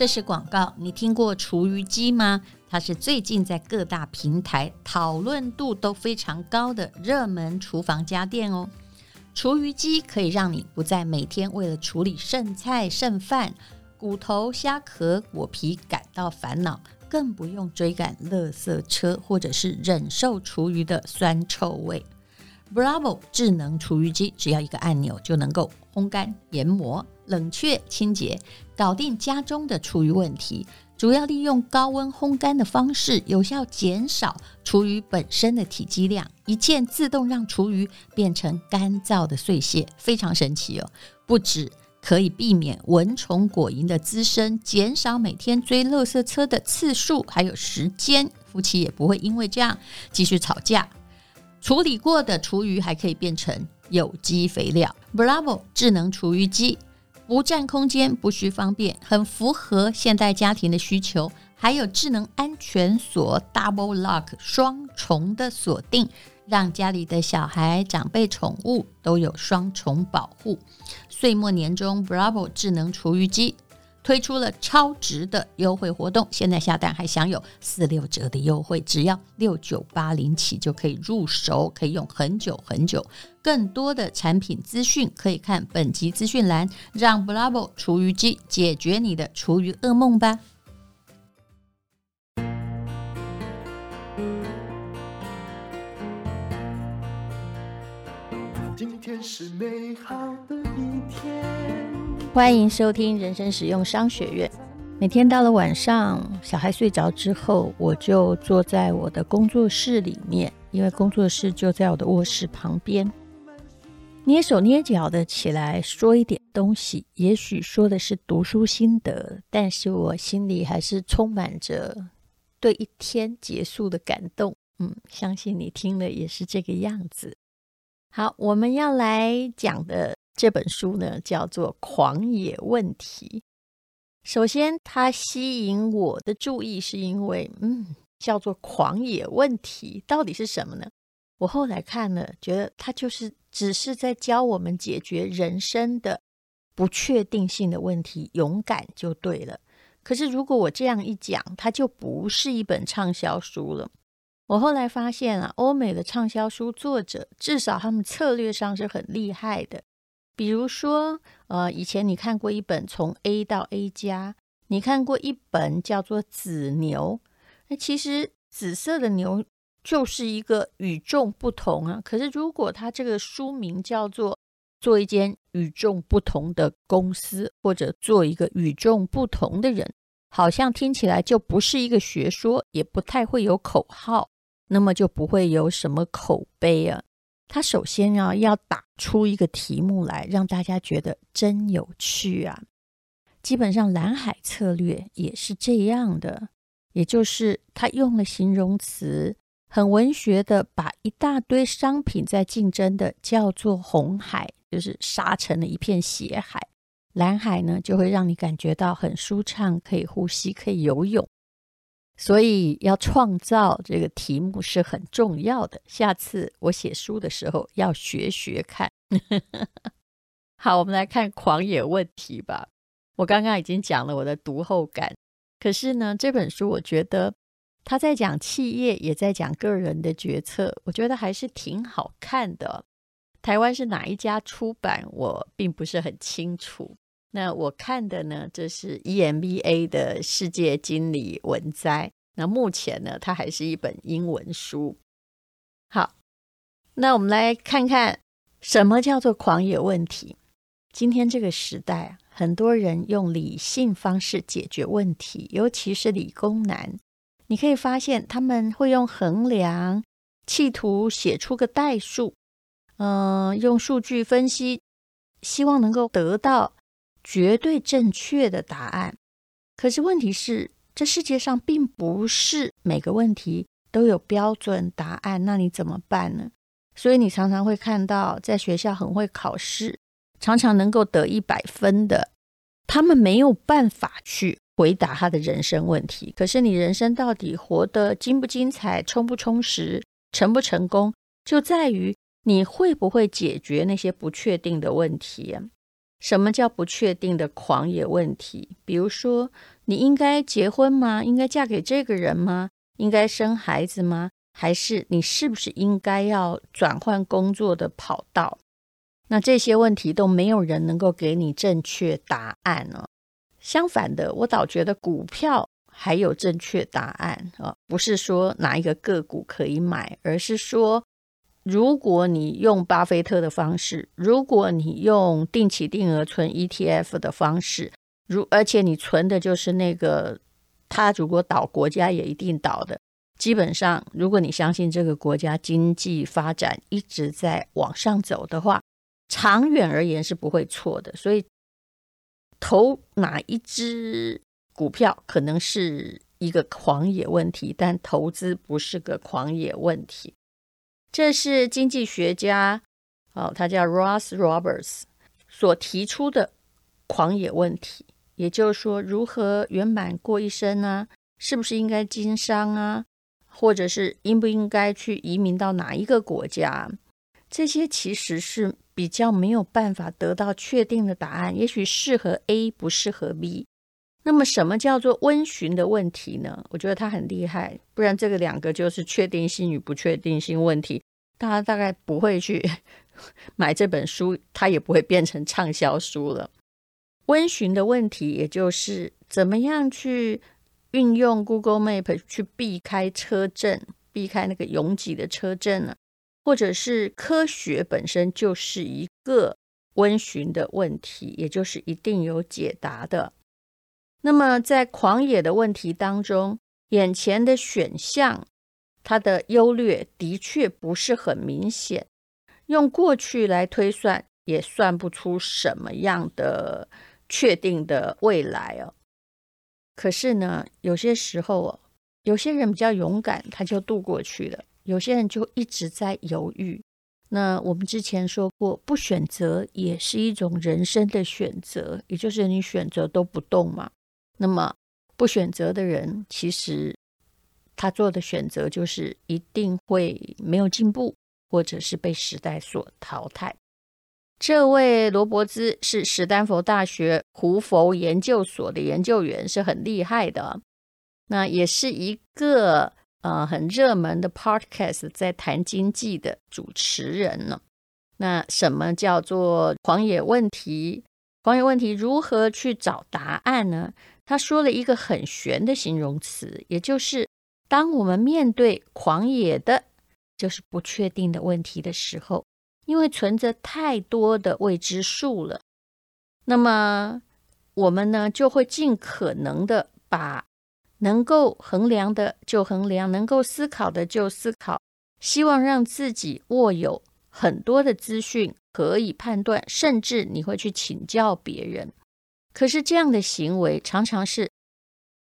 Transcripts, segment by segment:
这是广告。你听过厨余机吗？它是最近在各大平台讨论度都非常高的热门厨房家电哦。厨余机可以让你不再每天为了处理剩菜剩饭、骨头、虾壳、果皮感到烦恼，更不用追赶垃圾车或者是忍受厨余的酸臭味。Bravo 智能厨余机只要一个按钮就能够烘干、研磨。冷却、清洁，搞定家中的厨余问题。主要利用高温烘干的方式，有效减少厨余本身的体积量，一键自动让厨余变成干燥的碎屑，非常神奇哦！不止可以避免蚊虫果蝇的滋生，减少每天追垃圾车的次数，还有时间，夫妻也不会因为这样继续吵架。处理过的厨余还可以变成有机肥料。Bravo 智能厨余机。不占空间，不需方便，很符合现代家庭的需求。还有智能安全锁 （Double Lock） 双重的锁定，让家里的小孩、长辈、宠物都有双重保护。岁末年终，Bravo 智能厨余机。推出了超值的优惠活动，现在下单还享有四六折的优惠，只要六九八零起就可以入手，可以用很久很久。更多的产品资讯可以看本集资讯栏，让 Bravo 厨余机解决你的厨余噩梦吧。今天是美好的一天。欢迎收听人生实用商学院。每天到了晚上，小孩睡着之后，我就坐在我的工作室里面，因为工作室就在我的卧室旁边，捏手捏脚的起来说一点东西。也许说的是读书心得，但是我心里还是充满着对一天结束的感动。嗯，相信你听了也是这个样子。好，我们要来讲的。这本书呢，叫做《狂野问题》。首先，它吸引我的注意，是因为，嗯，叫做“狂野问题”，到底是什么呢？我后来看了，觉得它就是只是在教我们解决人生的不确定性的问题，勇敢就对了。可是，如果我这样一讲，它就不是一本畅销书了。我后来发现啊，欧美的畅销书作者，至少他们策略上是很厉害的。比如说，呃，以前你看过一本从 A 到 A 加，你看过一本叫做《紫牛》，那其实紫色的牛就是一个与众不同啊。可是如果它这个书名叫做“做一间与众不同的公司”或者“做一个与众不同的人”，好像听起来就不是一个学说，也不太会有口号，那么就不会有什么口碑啊。他首先要要打出一个题目来，让大家觉得真有趣啊。基本上蓝海策略也是这样的，也就是他用了形容词，很文学的把一大堆商品在竞争的叫做红海，就是杀成了一片血海。蓝海呢，就会让你感觉到很舒畅，可以呼吸，可以游泳。所以要创造这个题目是很重要的。下次我写书的时候要学学看。好，我们来看狂野问题吧。我刚刚已经讲了我的读后感，可是呢，这本书我觉得他在讲企业，也在讲个人的决策，我觉得还是挺好看的。台湾是哪一家出版，我并不是很清楚。那我看的呢，这是 EMBA 的世界经理文摘。那目前呢，它还是一本英文书。好，那我们来看看什么叫做狂野问题。今天这个时代啊，很多人用理性方式解决问题，尤其是理工男。你可以发现，他们会用衡量，企图写出个代数，嗯、用数据分析，希望能够得到。绝对正确的答案，可是问题是，这世界上并不是每个问题都有标准答案，那你怎么办呢？所以你常常会看到，在学校很会考试，常常能够得一百分的，他们没有办法去回答他的人生问题。可是你人生到底活得精不精彩、充不充实、成不成功，就在于你会不会解决那些不确定的问题。什么叫不确定的狂野问题？比如说，你应该结婚吗？应该嫁给这个人吗？应该生孩子吗？还是你是不是应该要转换工作的跑道？那这些问题都没有人能够给你正确答案呢。相反的，我倒觉得股票还有正确答案啊，不是说哪一个个股可以买，而是说，如果你用巴菲特的方式，如果你用定期定额存 ETF 的方式，如而且你存的就是那个，他如果倒，国家也一定倒的。基本上，如果你相信这个国家经济发展一直在往上走的话，长远而言是不会错的。所以，投哪一支股票可能是一个狂野问题，但投资不是个狂野问题。这是经济学家，哦，他叫 Ross Roberts 所提出的狂野问题，也就是说，如何圆满过一生呢？是不是应该经商啊？或者是应不应该去移民到哪一个国家？这些其实是比较没有办法得到确定的答案。也许适合 A，不适合 B。那么，什么叫做温询的问题呢？我觉得他很厉害，不然这个两个就是确定性与不确定性问题。大家大概不会去 买这本书，它也不会变成畅销书了。温询的问题，也就是怎么样去。运用 Google Map 去避开车阵，避开那个拥挤的车阵呢？或者是科学本身就是一个温询的问题，也就是一定有解答的。那么在狂野的问题当中，眼前的选项它的优劣的确不是很明显，用过去来推算也算不出什么样的确定的未来哦。可是呢，有些时候哦，有些人比较勇敢，他就度过去了；有些人就一直在犹豫。那我们之前说过，不选择也是一种人生的选择，也就是你选择都不动嘛。那么不选择的人，其实他做的选择就是一定会没有进步，或者是被时代所淘汰。这位罗伯兹是史丹佛大学胡佛研究所的研究员，是很厉害的。那也是一个呃很热门的 podcast 在谈经济的主持人呢。那什么叫做狂野问题？狂野问题如何去找答案呢？他说了一个很玄的形容词，也就是当我们面对狂野的，就是不确定的问题的时候。因为存着太多的未知数了，那么我们呢就会尽可能的把能够衡量的就衡量，能够思考的就思考，希望让自己握有很多的资讯可以判断，甚至你会去请教别人。可是这样的行为常常是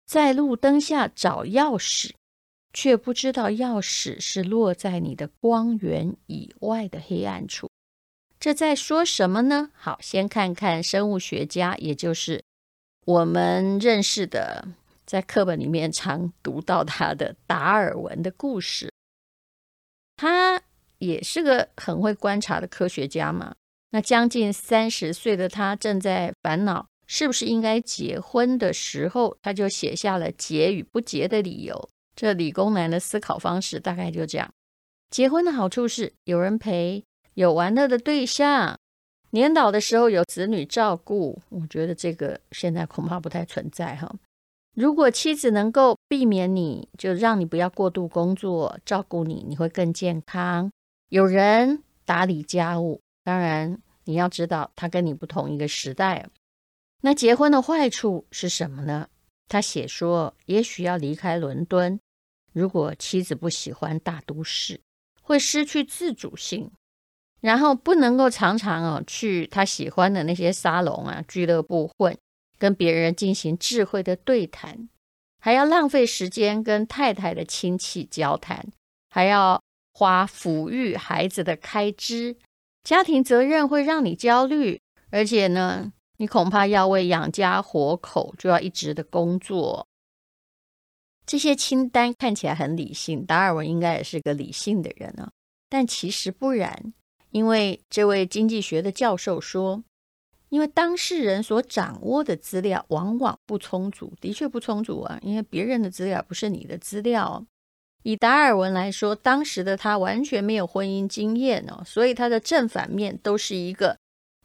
在路灯下找钥匙。却不知道钥匙是落在你的光源以外的黑暗处，这在说什么呢？好，先看看生物学家，也就是我们认识的，在课本里面常读到他的达尔文的故事。他也是个很会观察的科学家嘛。那将近三十岁的他正在烦恼是不是应该结婚的时候，他就写下了结与不结的理由。这理工男的思考方式大概就这样：结婚的好处是有人陪，有玩乐的对象，年老的时候有子女照顾。我觉得这个现在恐怕不太存在哈。如果妻子能够避免你，就让你不要过度工作，照顾你，你会更健康。有人打理家务，当然你要知道他跟你不同一个时代。那结婚的坏处是什么呢？他写说，也许要离开伦敦。如果妻子不喜欢大都市，会失去自主性，然后不能够常常哦去他喜欢的那些沙龙啊、俱乐部混，跟别人进行智慧的对谈，还要浪费时间跟太太的亲戚交谈，还要花抚育孩子的开支，家庭责任会让你焦虑，而且呢，你恐怕要为养家活口就要一直的工作。这些清单看起来很理性，达尔文应该也是个理性的人啊，但其实不然，因为这位经济学的教授说，因为当事人所掌握的资料往往不充足，的确不充足啊，因为别人的资料不是你的资料。以达尔文来说，当时的他完全没有婚姻经验哦，所以他的正反面都是一个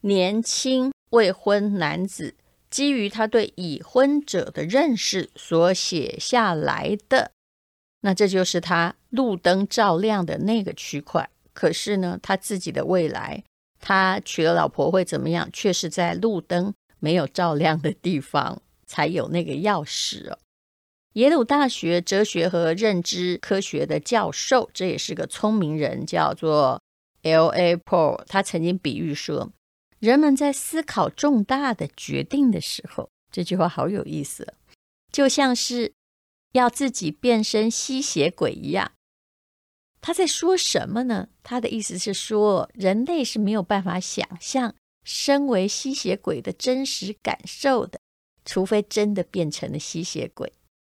年轻未婚男子基于他对已婚者的认识所写下来的。那这就是他路灯照亮的那个区块。可是呢，他自己的未来，他娶了老婆会怎么样，却是在路灯没有照亮的地方才有那个钥匙哦。耶鲁大学哲学和认知科学的教授，这也是个聪明人，叫做 L. A. Paul，。他曾经比喻说，人们在思考重大的决定的时候，这句话好有意思，就像是要自己变身吸血鬼一样。他在说什么呢？他的意思是说，人类是没有办法想象身为吸血鬼的真实感受的，除非真的变成了吸血鬼。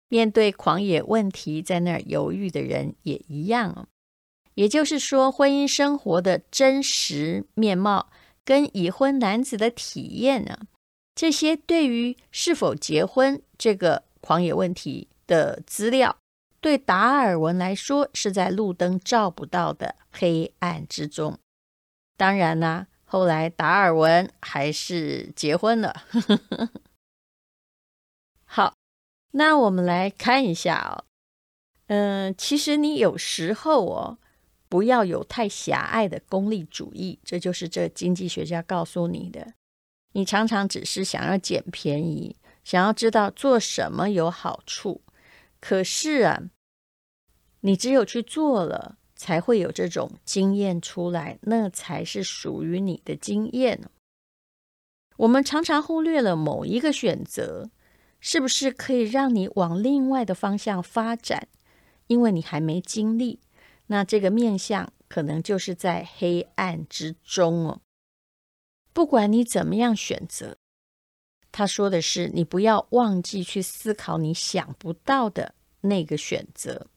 面对狂野问题，在那儿犹豫的人也一样。也就是说，婚姻生活的真实面貌跟已婚男子的体验呢，这些对于是否结婚这个狂野问题的资料，对达尔文来说是在路灯照不到的黑暗之中。当然啦，后来达尔文还是结婚了。好。那我们来看一下哦，嗯、其实你有时候哦，不要有太狭隘的功利主义，这就是这经济学家告诉你的。你常常只是想要捡便宜，想要知道做什么有好处，可是啊，你只有去做了，才会有这种经验出来，那才是属于你的经验。我们常常忽略了某一个选择。是不是可以让你往另外的方向发展？因为你还没经历，那这个面相可能就是在黑暗之中哦。不管你怎么样选择，他说的是你不要忘记去思考你想不到的那个选择。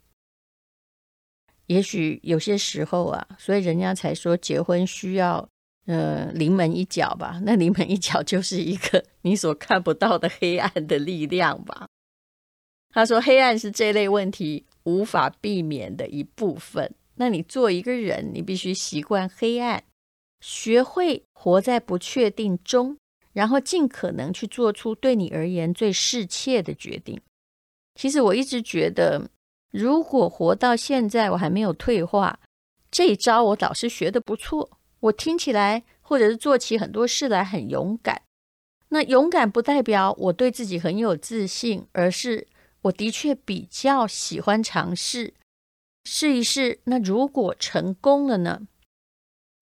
也许有些时候啊，所以人家才说结婚需要。呃，临门一脚吧，那临门一脚就是一个 你所看不到的黑暗的力量吧。他说，黑暗是这类问题无法避免的一部分。那你做一个人，你必须习惯黑暗，学会活在不确定中，然后尽可能去做出对你而言最适切的决定。其实我一直觉得，如果活到现在我还没有退化，这一招我倒是学得不错。我听起来，或者是做起很多事来很勇敢。那勇敢不代表我对自己很有自信，而是我的确比较喜欢尝试，试一试。那如果成功了呢？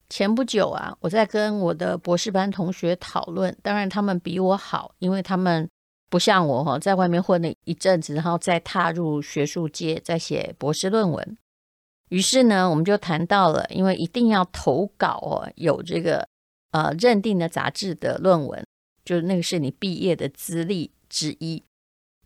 前不久啊，我在跟我的博士班同学讨论，当然他们比我好，因为他们不像我哈，在外面混了一阵子，然后再踏入学术界，再写博士论文。于是呢，我们就谈到了，因为一定要投稿哦，有这个呃认定的杂志的论文，就是那个是你毕业的资历之一。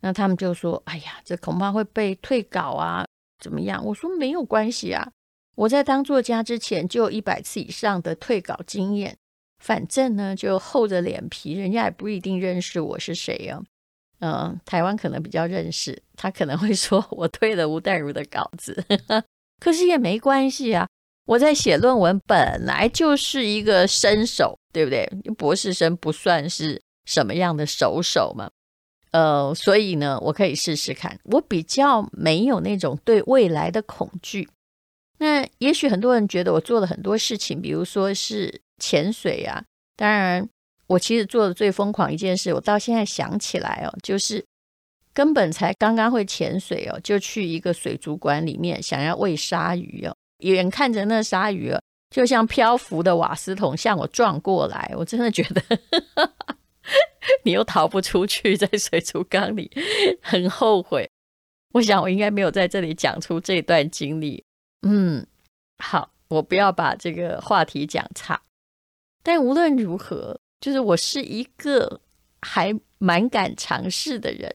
那他们就说：“哎呀，这恐怕会被退稿啊，怎么样？”我说：“没有关系啊，我在当作家之前就有一百次以上的退稿经验，反正呢就厚着脸皮，人家也不一定认识我是谁啊。嗯、台湾可能比较认识，他可能会说我退了吴淡如的稿子。”可是也没关系啊，我在写论文本来就是一个新手，对不对？博士生不算是什么样的熟手嘛，呃，所以呢，我可以试试看。我比较没有那种对未来的恐惧。那也许很多人觉得我做了很多事情，比如说是潜水啊。当然，我其实做的最疯狂一件事，我到现在想起来哦，就是。根本才刚刚会潜水哦，就去一个水族馆里面想要喂鲨鱼哦，眼看着那鲨鱼哦，就像漂浮的瓦斯桶向我撞过来，我真的觉得 你又逃不出去，在水族缸里很后悔。我想我应该没有在这里讲出这段经历。嗯，好，我不要把这个话题讲差。但无论如何，就是我是一个还蛮敢尝试的人。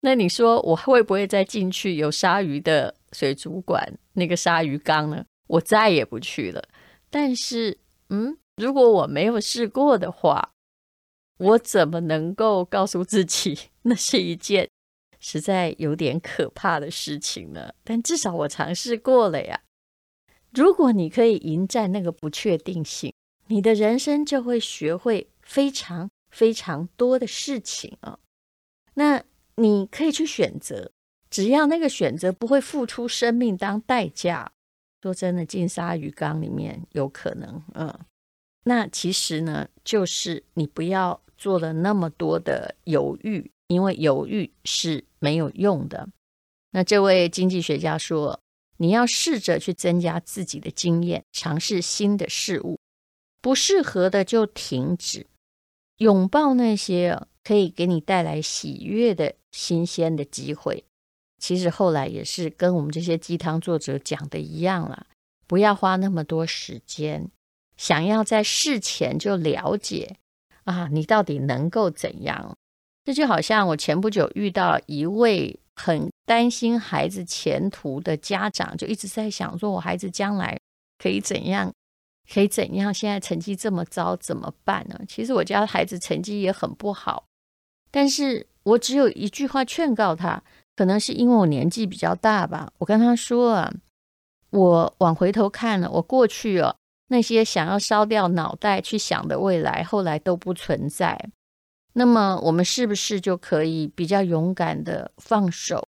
那你说我会不会再进去有鲨鱼的水族馆那个鲨鱼缸呢？我再也不去了。但是，嗯，如果我没有试过的话，我怎么能够告诉自己那是一件实在有点可怕的事情呢？但至少我尝试过了呀。如果你可以迎战那个不确定性，你的人生就会学会非常非常多的事情啊。那你可以去选择，只要那个选择不会付出生命当代价。说真的，进鲨鱼缸里面有可能，嗯。那其实呢，就是你不要做了那么多的犹豫，因为犹豫是没有用的。那这位经济学家说，你要试着去增加自己的经验，尝试新的事物，不适合的就停止，拥抱那些可以给你带来喜悦的新鲜的机会。其实后来也是跟我们这些鸡汤作者讲的一样了，不要花那么多时间。想要在事前就了解啊，你到底能够怎样？这就好像我前不久遇到一位很担心孩子前途的家长，就一直在想说，我孩子将来可以怎样，可以怎样？现在成绩这么糟，怎么办呢？其实我家孩子成绩也很不好，但是我只有一句话劝告他，可能是因为我年纪比较大吧。我跟他说啊，我往回头看了，我过去哦。那些想要烧掉脑袋去想的未来，后来都不存在。那么，我们是不是就可以比较勇敢的放手，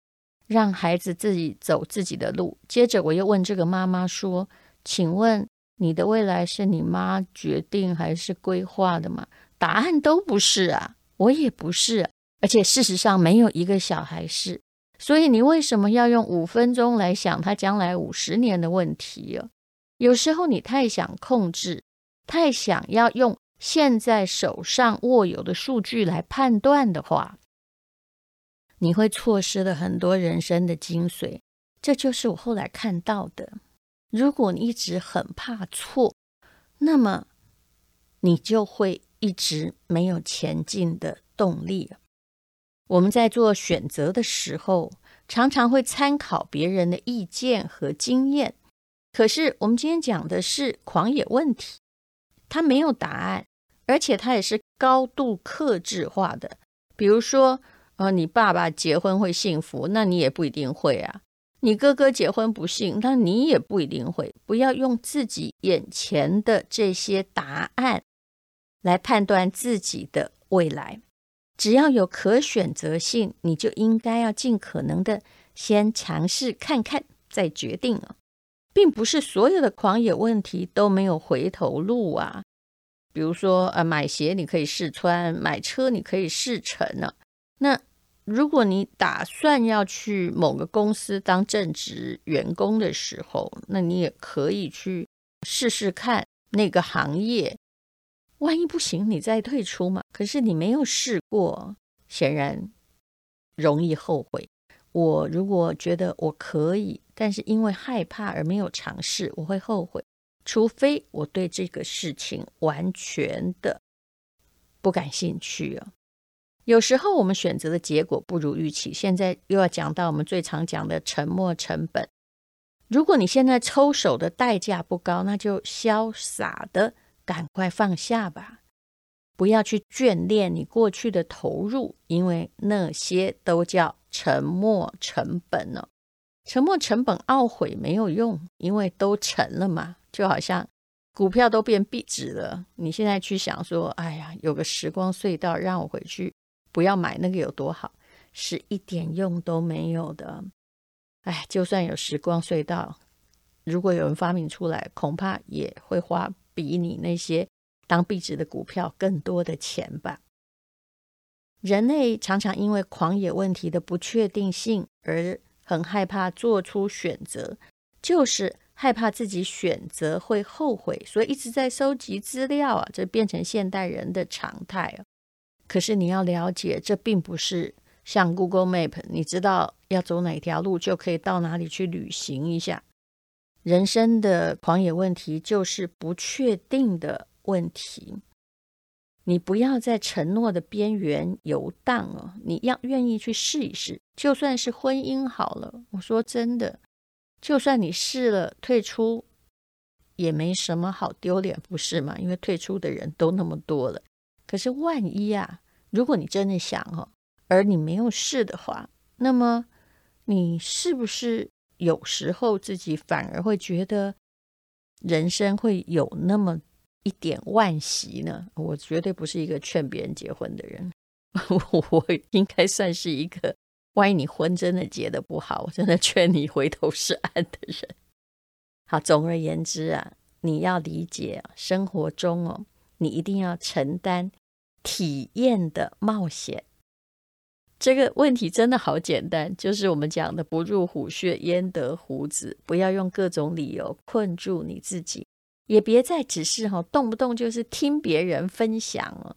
让孩子自己走自己的路？接着，我又问这个妈妈说：“请问你的未来是你妈决定还是规划的吗？”答案都不是啊，我也不是，而且事实上没有一个小孩是。所以，你为什么要用五分钟来想他将来五十年的问题啊？有时候你太想控制，太想要用现在手上握有的数据来判断的话，你会错失了很多人生的精髓。这就是我后来看到的。如果你一直很怕错，那么你就会一直没有前进的动力。我们在做选择的时候，常常会参考别人的意见和经验。可是，我们今天讲的是狂野问题，它没有答案，而且它也是高度克制化的。比如说，呃，你爸爸结婚会幸福，那你也不一定会啊；你哥哥结婚不幸，那你也不一定会。不要用自己眼前的这些答案来判断自己的未来。只要有可选择性，你就应该要尽可能的先尝试看看，再决定啊。并不是所有的狂野问题都没有回头路啊，比如说，呃，买鞋你可以试穿，买车你可以试乘呢。那如果你打算要去某个公司当正职员工的时候，那你也可以去试试看那个行业。万一不行，你再退出嘛。可是你没有试过，显然容易后悔。我如果觉得我可以。但是因为害怕而没有尝试，我会后悔。除非我对这个事情完全的不感兴趣啊。有时候我们选择的结果不如预期。现在又要讲到我们最常讲的沉没成本。如果你现在抽手的代价不高，那就潇洒的赶快放下吧，不要去眷恋你过去的投入，因为那些都叫沉没成本呢。沉没成本懊悔没有用，因为都沉了嘛，就好像股票都变壁纸了。你现在去想说，哎呀，有个时光隧道让我回去，不要买那个有多好，是一点用都没有的。哎，就算有时光隧道，如果有人发明出来，恐怕也会花比你那些当壁纸的股票更多的钱吧。人类常常因为狂野问题的不确定性而。很害怕做出选择，就是害怕自己选择会后悔，所以一直在收集资料啊，这变成现代人的常态。可是你要了解，这并不是像 Google Map，你知道要走哪条路就可以到哪里去旅行一下。人生的狂野问题就是不确定的问题。你不要在承诺的边缘游荡哦，你要愿意去试一试。就算是婚姻好了，我说真的，就算你试了退出，也没什么好丢脸，不是吗？因为退出的人都那么多了，可是万一啊，如果你真的想哦，而你没有试的话，那么你是不是有时候自己反而会觉得人生会有那么一点惋惜呢？我绝对不是一个劝别人结婚的人，我应该算是一个，万一你婚真的结得不好，我真的劝你回头是岸的人。好，总而言之啊，你要理解，生活中哦。你一定要承担体验的冒险。这个问题真的好简单，就是我们讲的“不入虎穴，焉得虎子”。不要用各种理由困住你自己，也别再只是哈动不动就是听别人分享了。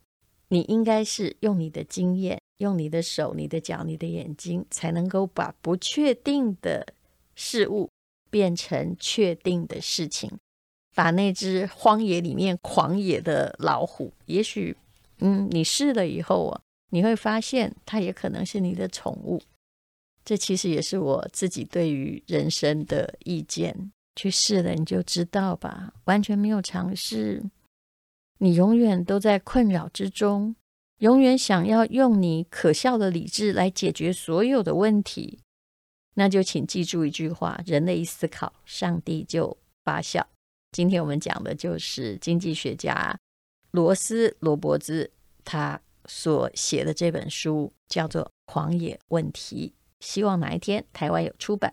你应该是用你的经验，用你的手、你的脚、你的眼睛，才能够把不确定的事物变成确定的事情。把那只荒野里面狂野的老虎，也许，嗯，你试了以后啊，你会发现它也可能是你的宠物。这其实也是我自己对于人生的意见。去试了你就知道吧。完全没有尝试，你永远都在困扰之中，永远想要用你可笑的理智来解决所有的问题。那就请记住一句话：人类一思考，上帝就发笑。今天我们讲的就是经济学家罗斯罗伯兹他所写的这本书，叫做《狂野问题》。希望哪一天台湾有出版。